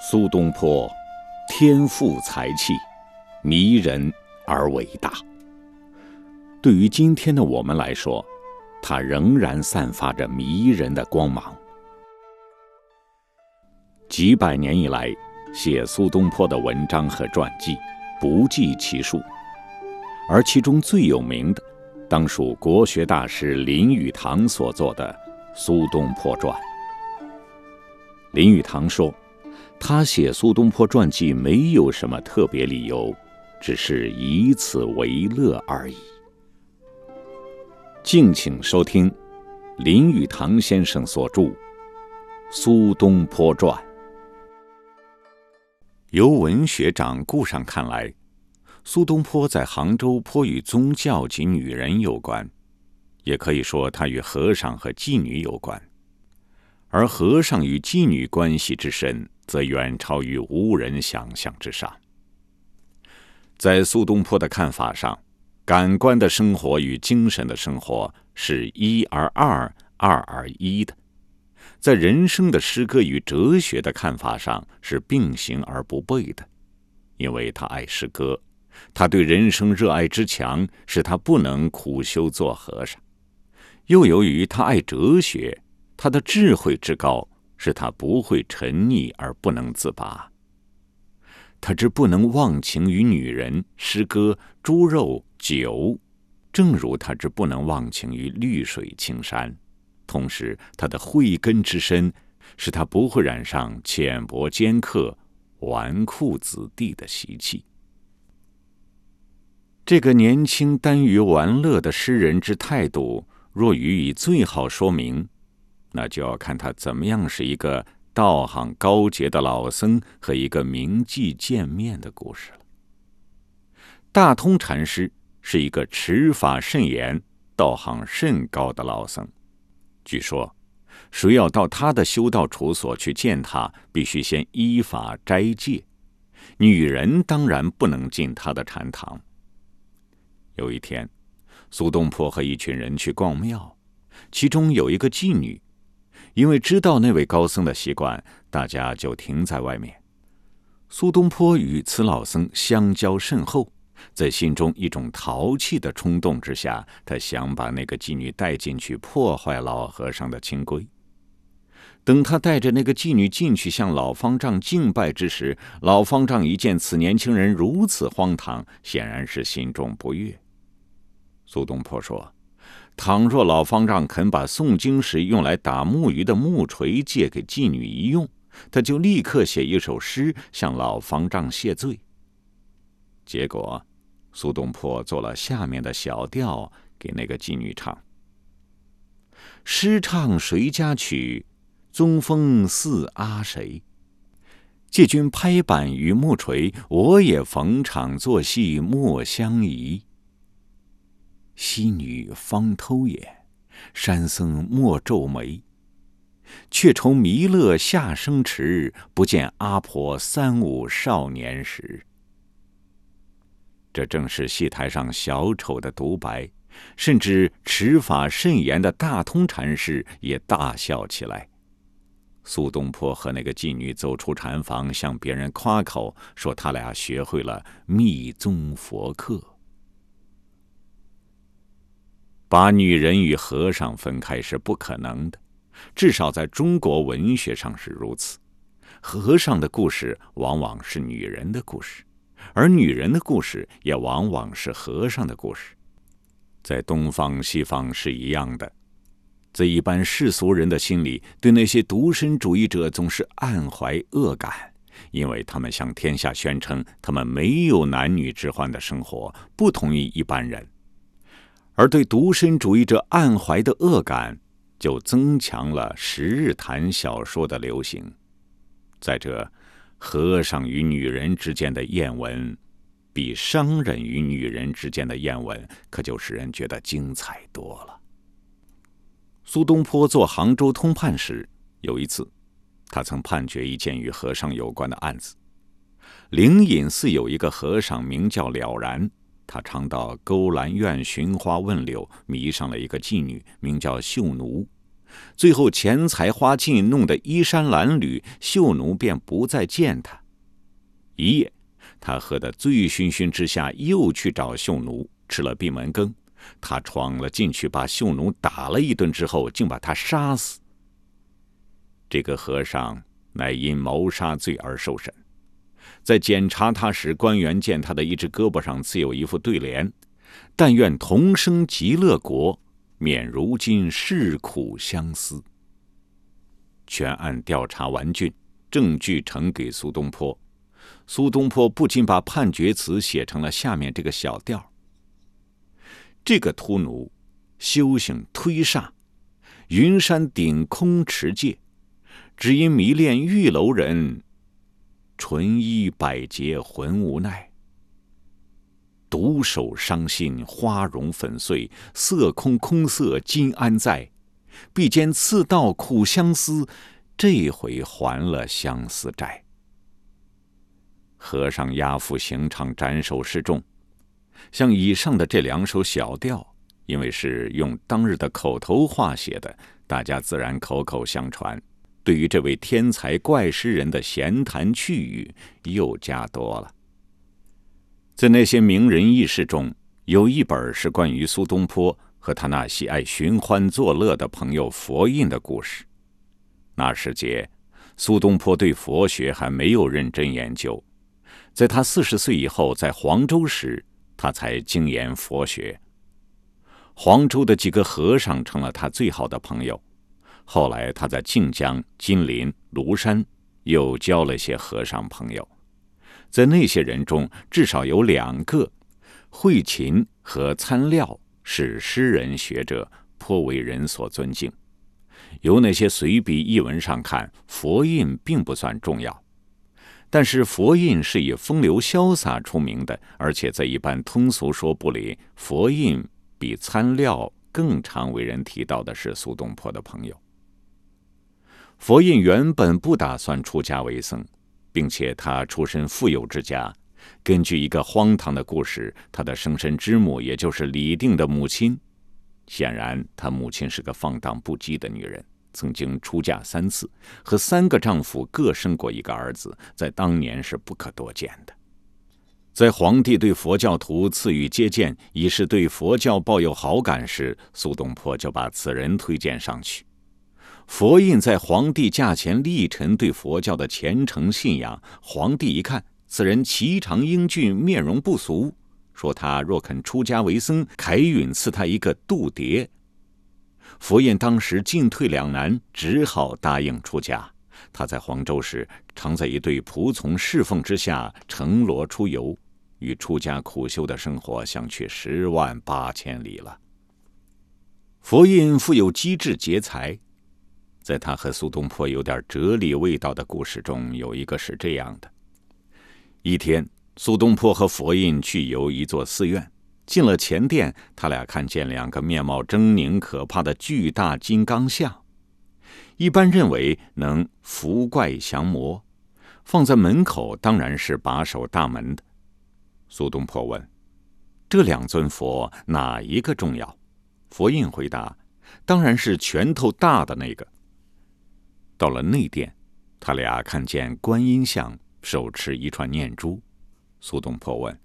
苏东坡，天赋才气，迷人而伟大。对于今天的我们来说，他仍然散发着迷人的光芒。几百年以来，写苏东坡的文章和传记不计其数，而其中最有名的，当属国学大师林语堂所作的《苏东坡传》。林语堂说。他写苏东坡传记没有什么特别理由，只是以此为乐而已。敬请收听林语堂先生所著《苏东坡传》。由文学掌故上看来，苏东坡在杭州颇与宗教及女人有关，也可以说他与和尚和妓女有关，而和尚与妓女关系之深。则远超于无人想象之上。在苏东坡的看法上，感官的生活与精神的生活是一而二、二而一的；在人生的诗歌与哲学的看法上是并行而不悖的。因为他爱诗歌，他对人生热爱之强，使他不能苦修做和尚；又由于他爱哲学，他的智慧之高。是他不会沉溺而不能自拔。他之不能忘情于女人、诗歌、猪肉、酒，正如他之不能忘情于绿水青山。同时，他的慧根之深，使他不会染上浅薄尖刻、纨绔子弟的习气。这个年轻耽于玩乐的诗人之态度，若予以最好说明。那就要看他怎么样是一个道行高洁的老僧和一个名妓见面的故事了。大通禅师是一个持法甚严、道行甚高的老僧。据说，谁要到他的修道处所去见他，必须先依法斋戒，女人当然不能进他的禅堂。有一天，苏东坡和一群人去逛庙，其中有一个妓女。因为知道那位高僧的习惯，大家就停在外面。苏东坡与此老僧相交甚厚，在心中一种淘气的冲动之下，他想把那个妓女带进去，破坏老和尚的清规。等他带着那个妓女进去向老方丈敬拜之时，老方丈一见此年轻人如此荒唐，显然是心中不悦。苏东坡说。倘若老方丈肯把诵经时用来打木鱼的木锤借给妓女一用，他就立刻写一首诗向老方丈谢罪。结果，苏东坡做了下面的小调给那个妓女唱：“诗唱谁家曲，宗风似阿谁？借君拍板与木锤，我也逢场作戏莫相疑。”西女方偷眼，山僧莫皱眉。却愁弥勒下生迟，不见阿婆三五少年时。这正是戏台上小丑的独白，甚至持法甚严的大通禅师也大笑起来。苏东坡和那个妓女走出禅房，向别人夸口说他俩学会了密宗佛课。把女人与和尚分开是不可能的，至少在中国文学上是如此。和尚的故事往往是女人的故事，而女人的故事也往往是和尚的故事。在东方、西方是一样的。在一般世俗人的心里，对那些独身主义者总是暗怀恶感，因为他们向天下宣称他们没有男女之欢的生活，不同于一般人。而对独身主义者暗怀的恶感，就增强了十日谈小说的流行。再者，和尚与女人之间的艳闻，比商人与女人之间的艳闻，可就使人觉得精彩多了。苏东坡做杭州通判时，有一次，他曾判决一件与和尚有关的案子。灵隐寺有一个和尚，名叫了然。他常到勾栏院寻花问柳，迷上了一个妓女，名叫秀奴。最后钱财花尽，弄得衣衫褴褛，秀奴便不再见他。一夜，他喝得醉醺醺之下，又去找秀奴，吃了闭门羹。他闯了进去，把秀奴打了一顿之后，竟把他杀死。这个和尚乃因谋杀罪而受审。在检查他时，官员见他的一只胳膊上刺有一副对联：“但愿同生极乐国，免如今世苦相思。”全案调查完竣，证据呈给苏东坡。苏东坡不禁把判决词写成了下面这个小调：这个秃奴修行忒煞，云山顶空持戒，只因迷恋玉楼人。纯衣百劫浑无奈，独守伤心花容粉碎，色空空色今安在？必兼刺道苦相思，这回还了相思债。和尚押赴刑场斩首示众。像以上的这两首小调，因为是用当日的口头话写的，大家自然口口相传。对于这位天才怪诗人的闲谈趣语又加多了。在那些名人轶事中，有一本是关于苏东坡和他那喜爱寻欢作乐的朋友佛印的故事。那时节，苏东坡对佛学还没有认真研究，在他四十岁以后，在黄州时，他才精研佛学。黄州的几个和尚成了他最好的朋友。后来，他在晋江、金陵、庐山又交了些和尚朋友，在那些人中，至少有两个，慧勤和参料是诗人学者，颇为人所尊敬。由那些随笔译文上看，佛印并不算重要，但是佛印是以风流潇洒出名的，而且在一般通俗说部里，佛印比参料更常为人提到的是苏东坡的朋友。佛印原本不打算出家为僧，并且他出身富有之家。根据一个荒唐的故事，他的生身之母，也就是李定的母亲，显然他母亲是个放荡不羁的女人，曾经出嫁三次，和三个丈夫各生过一个儿子，在当年是不可多见的。在皇帝对佛教徒赐予接见，以示对佛教抱有好感时，苏东坡就把此人推荐上去。佛印在皇帝驾前立陈对佛教的虔诚信仰。皇帝一看此人颀长英俊，面容不俗，说他若肯出家为僧，凯允赐他一个度牒。佛印当时进退两难，只好答应出家。他在黄州时，常在一对仆从侍奉之下乘罗出游，与出家苦修的生活相去十万八千里了。佛印富有机智节才。在他和苏东坡有点哲理味道的故事中，有一个是这样的：一天，苏东坡和佛印去游一座寺院，进了前殿，他俩看见两个面貌狰狞可怕的巨大金刚像，一般认为能伏怪降魔，放在门口当然是把守大门的。苏东坡问：“这两尊佛哪一个重要？”佛印回答：“当然是拳头大的那个。”到了内殿，他俩看见观音像，手持一串念珠。苏东坡问：“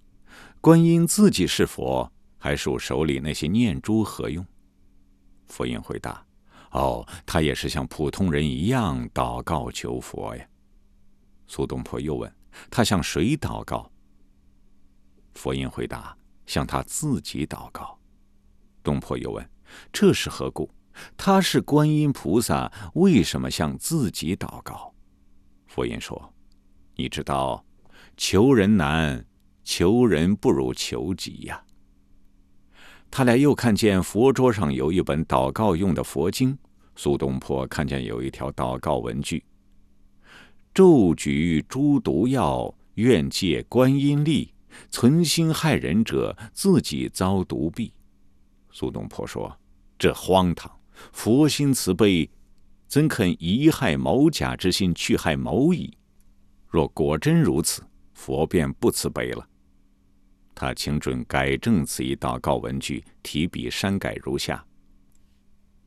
观音自己是佛，还属手里那些念珠何用？”佛印回答：“哦，他也是像普通人一样祷告求佛呀。”苏东坡又问：“他向谁祷告？”佛印回答：“向他自己祷告。”东坡又问：“这是何故？”他是观音菩萨，为什么向自己祷告？佛印说：“你知道，求人难，求人不如求己呀。”他俩又看见佛桌上有一本祷告用的佛经。苏东坡看见有一条祷告文句：“咒举诸毒药，愿借观音力，存心害人者，自己遭毒毙。”苏东坡说：“这荒唐。”佛心慈悲，怎肯以害某甲之心去害某乙？若果真如此，佛便不慈悲了。他请准改正此一祷告文句，提笔删改如下：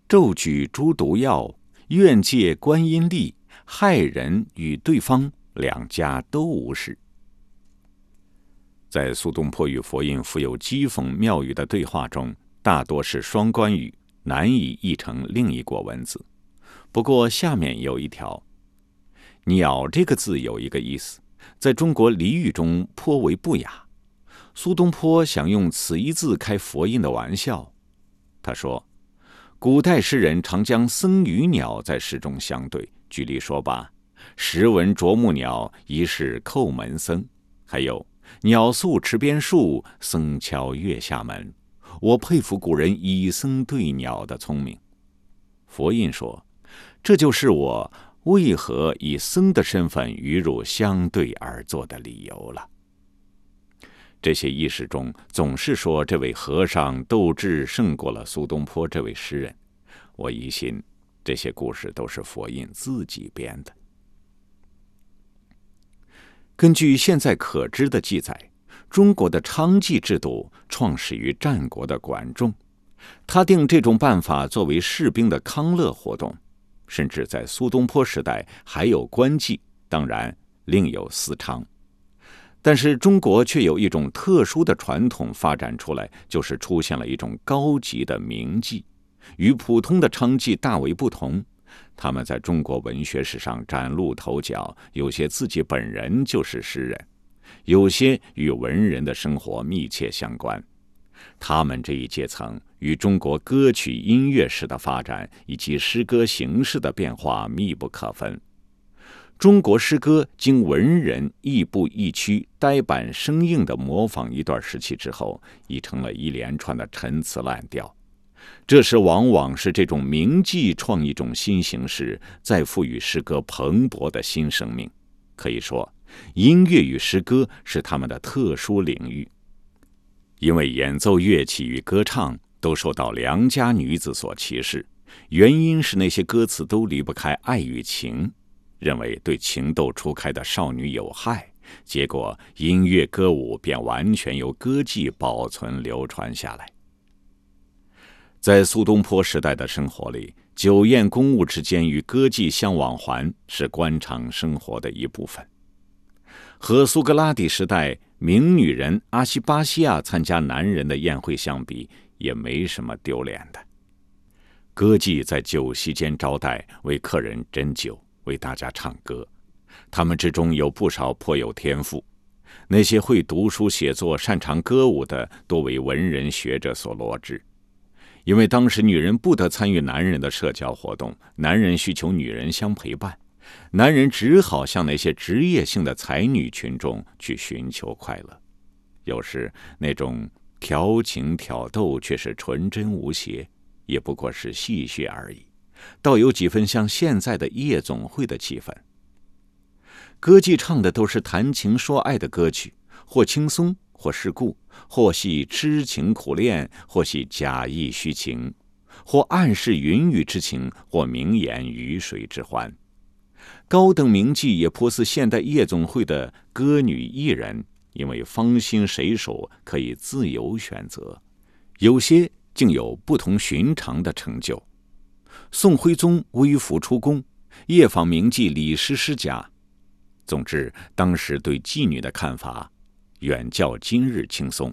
咒举诸毒药，愿借观音力，害人与对方两家都无事。在苏东坡与佛印富有讥讽妙语的对话中，大多是双关语，难以译成另一国文字。不过下面有一条，“鸟”这个字有一个意思，在中国俚语中颇为不雅。苏东坡想用此一字开佛印的玩笑，他说。古代诗人常将僧与鸟在诗中相对，举例说吧：“时闻啄木鸟，疑是叩门僧。”还有“鸟宿池边树，僧敲月下门。”我佩服古人以僧对鸟的聪明。佛印说：“这就是我为何以僧的身份与汝相对而坐的理由了。”这些意识中总是说这位和尚斗智胜过了苏东坡这位诗人，我疑心这些故事都是佛印自己编的。根据现在可知的记载，中国的娼妓制度创始于战国的管仲，他定这种办法作为士兵的康乐活动，甚至在苏东坡时代还有官妓，当然另有私娼。但是中国却有一种特殊的传统发展出来，就是出现了一种高级的名妓，与普通的娼妓大为不同。他们在中国文学史上崭露头角，有些自己本人就是诗人，有些与文人的生活密切相关。他们这一阶层与中国歌曲音乐史的发展以及诗歌形式的变化密不可分。中国诗歌经文人亦步亦趋、呆板生硬的模仿一段时期之后，已成了一连串的陈词滥调。这时，往往是这种名妓创一种新形式，再赋予诗歌蓬勃的新生命。可以说，音乐与诗歌是他们的特殊领域，因为演奏乐器与歌唱都受到良家女子所歧视，原因是那些歌词都离不开爱与情。认为对情窦初开的少女有害，结果音乐歌舞便完全由歌妓保存流传下来。在苏东坡时代的生活里，酒宴公务之间与歌妓相往还是官场生活的一部分。和苏格拉底时代名女人阿西巴西亚参加男人的宴会相比，也没什么丢脸的。歌妓在酒席间招待，为客人斟酒。为大家唱歌，他们之中有不少颇有天赋。那些会读书写作、擅长歌舞的，多为文人学者所罗织。因为当时女人不得参与男人的社交活动，男人需求女人相陪伴，男人只好向那些职业性的才女群众去寻求快乐。有时那种调情挑逗却是纯真无邪，也不过是戏谑而已。倒有几分像现在的夜总会的气氛。歌妓唱的都是谈情说爱的歌曲，或轻松，或世故，或系痴情苦恋，或系假意虚情，或暗示云雨之情，或明言鱼水之欢。高等名妓也颇似现代夜总会的歌女艺人，因为芳心谁手可以自由选择，有些竟有不同寻常的成就。宋徽宗微服出宫，夜访名妓李师师家。总之，当时对妓女的看法，远较今日轻松。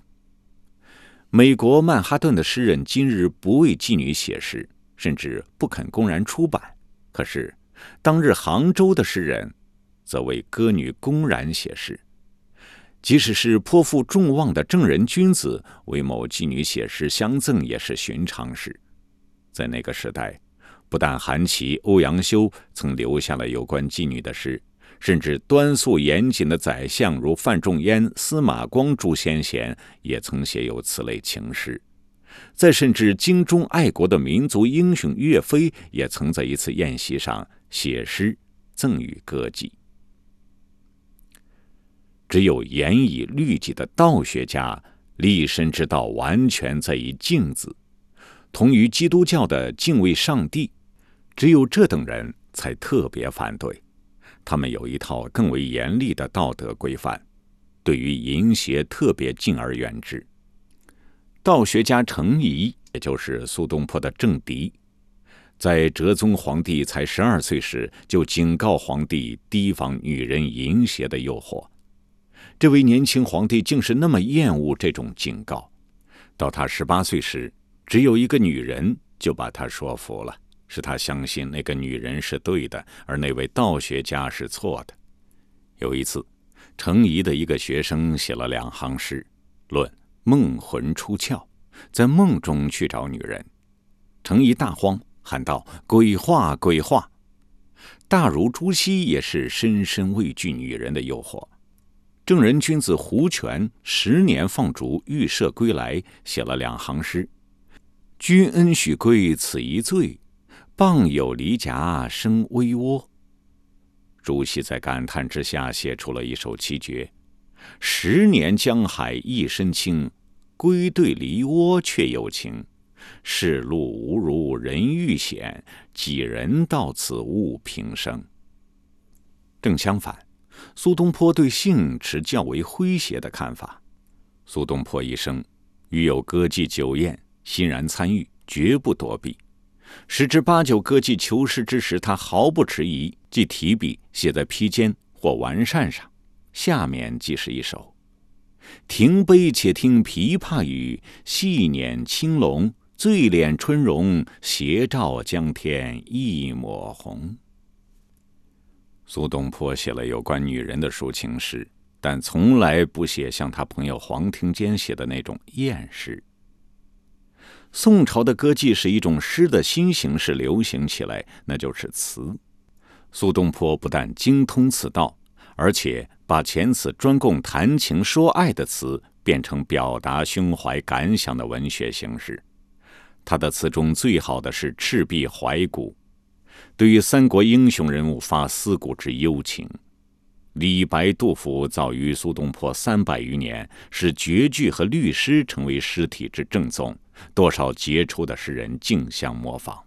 美国曼哈顿的诗人今日不为妓女写诗，甚至不肯公然出版；可是，当日杭州的诗人，则为歌女公然写诗。即使是颇负众望的正人君子，为某妓女写诗相赠，也是寻常事。在那个时代。不但韩琦、欧阳修曾留下了有关妓女的诗，甚至端肃严谨的宰相如范仲淹、司马光诸先贤也曾写有此类情诗。再甚至精忠爱国的民族英雄岳飞，也曾在一次宴席上写诗赠予歌妓。只有严以律己的道学家，立身之道完全在于敬字，同于基督教的敬畏上帝。只有这等人才特别反对，他们有一套更为严厉的道德规范，对于淫邪特别敬而远之。道学家程颐，也就是苏东坡的政敌，在哲宗皇帝才十二岁时，就警告皇帝提防女人淫邪的诱惑。这位年轻皇帝竟是那么厌恶这种警告。到他十八岁时，只有一个女人就把他说服了，使他相信那个女人是对的，而那位道学家是错的。有一次，程颐的一个学生写了两行诗，论梦魂出窍，在梦中去找女人。程颐大慌。喊道：“鬼话，鬼话！”大儒朱熹也是深深畏惧女人的诱惑。正人君子胡权十年放逐，欲赦归来，写了两行诗：“君恩许归此一醉，傍有离家生微窝。”朱熹在感叹之下，写出了一首七绝：“十年江海一身轻，归对梨窝却有情。”世路无如人欲险，几人到此悟平生。正相反，苏东坡对性持较为诙谐的看法。苏东坡一生遇有歌妓酒宴，欣然参与，绝不躲避。十之八九歌妓求诗之时，他毫不迟疑，即提笔写在披肩或完扇上。下面即是一首：停杯且听琵琶语，细捻青龙。醉敛春容，斜照江天一抹红。苏东坡写了有关女人的抒情诗，但从来不写像他朋友黄庭坚写的那种艳诗。宋朝的歌妓是一种诗的新形式流行起来，那就是词。苏东坡不但精通此道，而且把前此专供谈情说爱的词，变成表达胸怀感想的文学形式。他的词中最好的是赤壁怀古，对于三国英雄人物发思古之幽情。李白、杜甫早于苏东坡三百余年，使绝句和律诗成为诗体之正宗，多少杰出的诗人竞相模仿。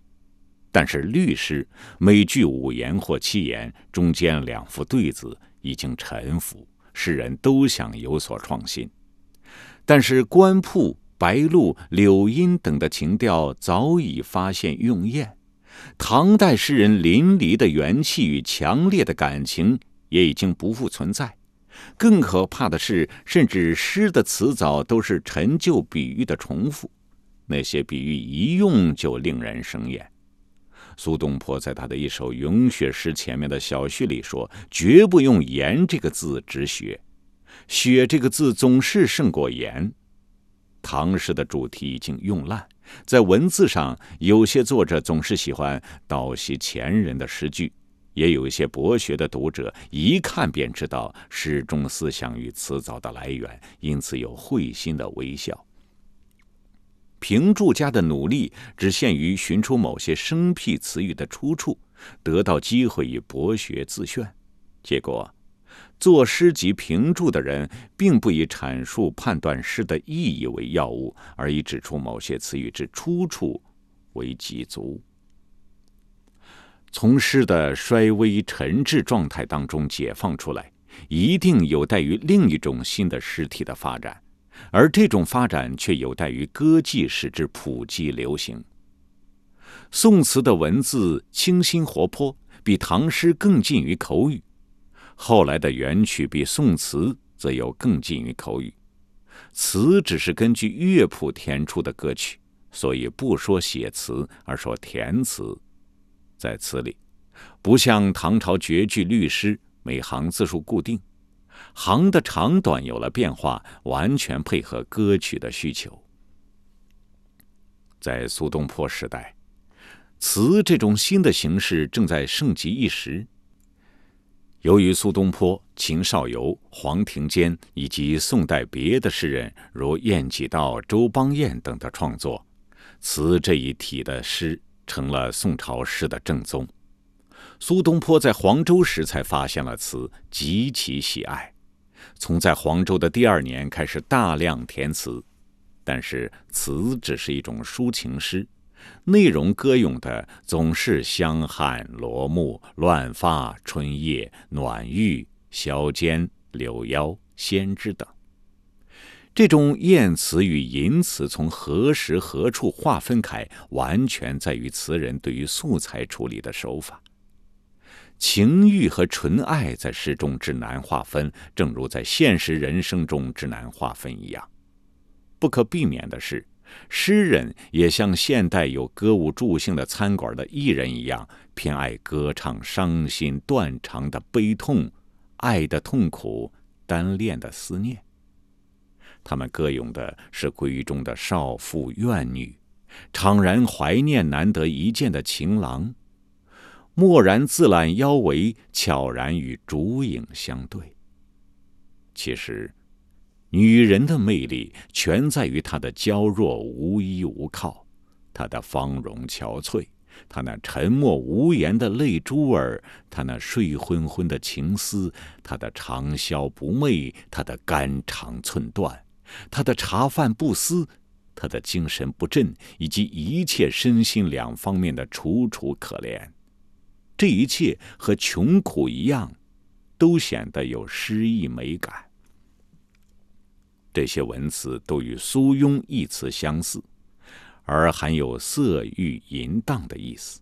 但是律诗每句五言或七言，中间两副对子已经沉浮，诗人都想有所创新。但是官铺。白露、柳荫等的情调早已发现用厌，唐代诗人淋漓的元气与强烈的感情也已经不复存在。更可怕的是，甚至诗的词藻都是陈旧比喻的重复，那些比喻一用就令人生厌。苏东坡在他的一首咏雪诗前面的小序里说：“绝不用言这个字指雪，雪这个字总是胜过言。”唐诗的主题已经用烂，在文字上，有些作者总是喜欢倒袭前人的诗句，也有一些博学的读者一看便知道诗中思想与词藻的来源，因此有会心的微笑。评注家的努力只限于寻出某些生僻词语的出处，得到机会以博学自炫，结果。作诗及评注的人，并不以阐述判断诗的意义为要务，而以指出某些词语之出处为己足。从诗的衰微沉滞状态当中解放出来，一定有待于另一种新的诗体的发展，而这种发展却有待于歌妓使之普及流行。宋词的文字清新活泼，比唐诗更近于口语。后来的元曲比宋词则又更近于口语，词只是根据乐谱填出的歌曲，所以不说写词，而说填词。在词里，不像唐朝绝句律诗，每行字数固定，行的长短有了变化，完全配合歌曲的需求。在苏东坡时代，词这种新的形式正在盛极一时。由于苏东坡、秦少游、黄庭坚以及宋代别的诗人如晏几道、周邦彦等的创作，词这一体的诗成了宋朝诗的正宗。苏东坡在黄州时才发现了词，极其喜爱，从在黄州的第二年开始大量填词，但是词只是一种抒情诗。内容歌咏的总是香汗、罗幕、乱发、春夜、暖玉、宵间、柳腰、先知等。这种艳词与淫词从何时何处划分开，完全在于词人对于素材处理的手法。情欲和纯爱在诗中之难划分，正如在现实人生中之难划分一样。不可避免的是，诗人也像现代有歌舞助兴的餐馆的艺人一样，偏爱歌唱伤心断肠的悲痛、爱的痛苦、单恋的思念。他们歌咏的是闺中的少妇怨女，怅然怀念难得一见的情郎，蓦然自揽腰围，悄然与烛影相对。其实，女人的魅力全在于她的娇弱无依无靠，她的芳容憔悴，她那沉默无言的泪珠儿，她那睡昏昏的情思，她的长宵不寐，她的肝肠寸断。她的茶饭不思，他的精神不振，以及一切身心两方面的楚楚可怜，这一切和穷苦一样，都显得有诗意美感。这些文字都与苏庸一词相似，而含有色欲淫荡的意思。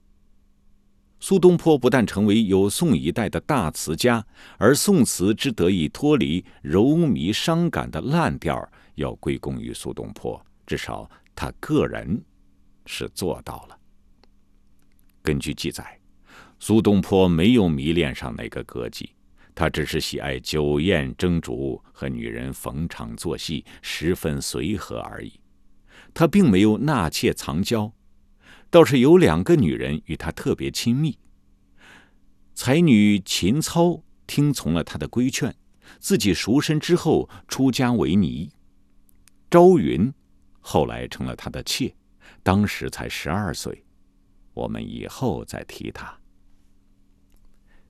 苏东坡不但成为有宋一代的大词家，而宋词之得以脱离柔靡伤感的烂调，要归功于苏东坡。至少他个人是做到了。根据记载，苏东坡没有迷恋上哪个歌妓，他只是喜爱酒宴蒸煮和女人逢场作戏，十分随和而已。他并没有纳妾藏娇。倒是有两个女人与他特别亲密。才女秦操听从了他的规劝，自己赎身之后出家为尼。朝云后来成了他的妾，当时才十二岁。我们以后再提他。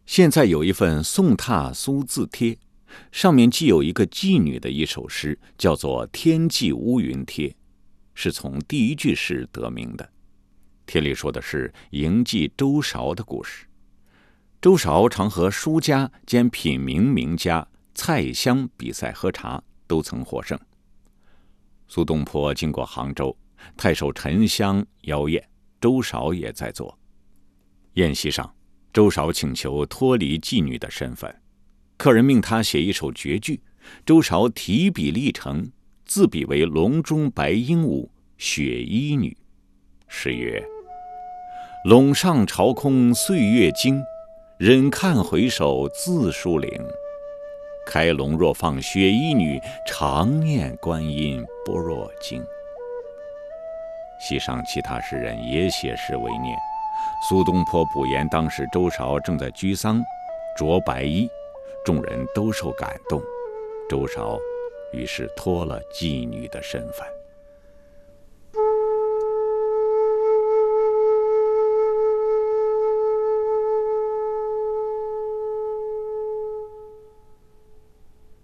现在有一份《宋拓苏字帖》，上面既有一个妓女的一首诗，叫做《天际乌云帖》，是从第一句诗得名的。帖里说的是迎妓周韶的故事。周韶常和书家兼品茗名家蔡襄比赛喝茶，都曾获胜。苏东坡经过杭州，太守沉香邀宴，周韶也在座。宴席上，周韶请求脱离妓女的身份，客人命他写一首绝句，周韶提笔立成，自比为笼中白鹦鹉，雪衣女。诗曰。陇上朝空岁月经，忍看回首自疏岭。开笼若放雪衣女，常念观音不若经。席上其他诗人也写诗为念。苏东坡补言，当时周韶正在居丧，着白衣，众人都受感动。周韶于是脱了妓女的身份。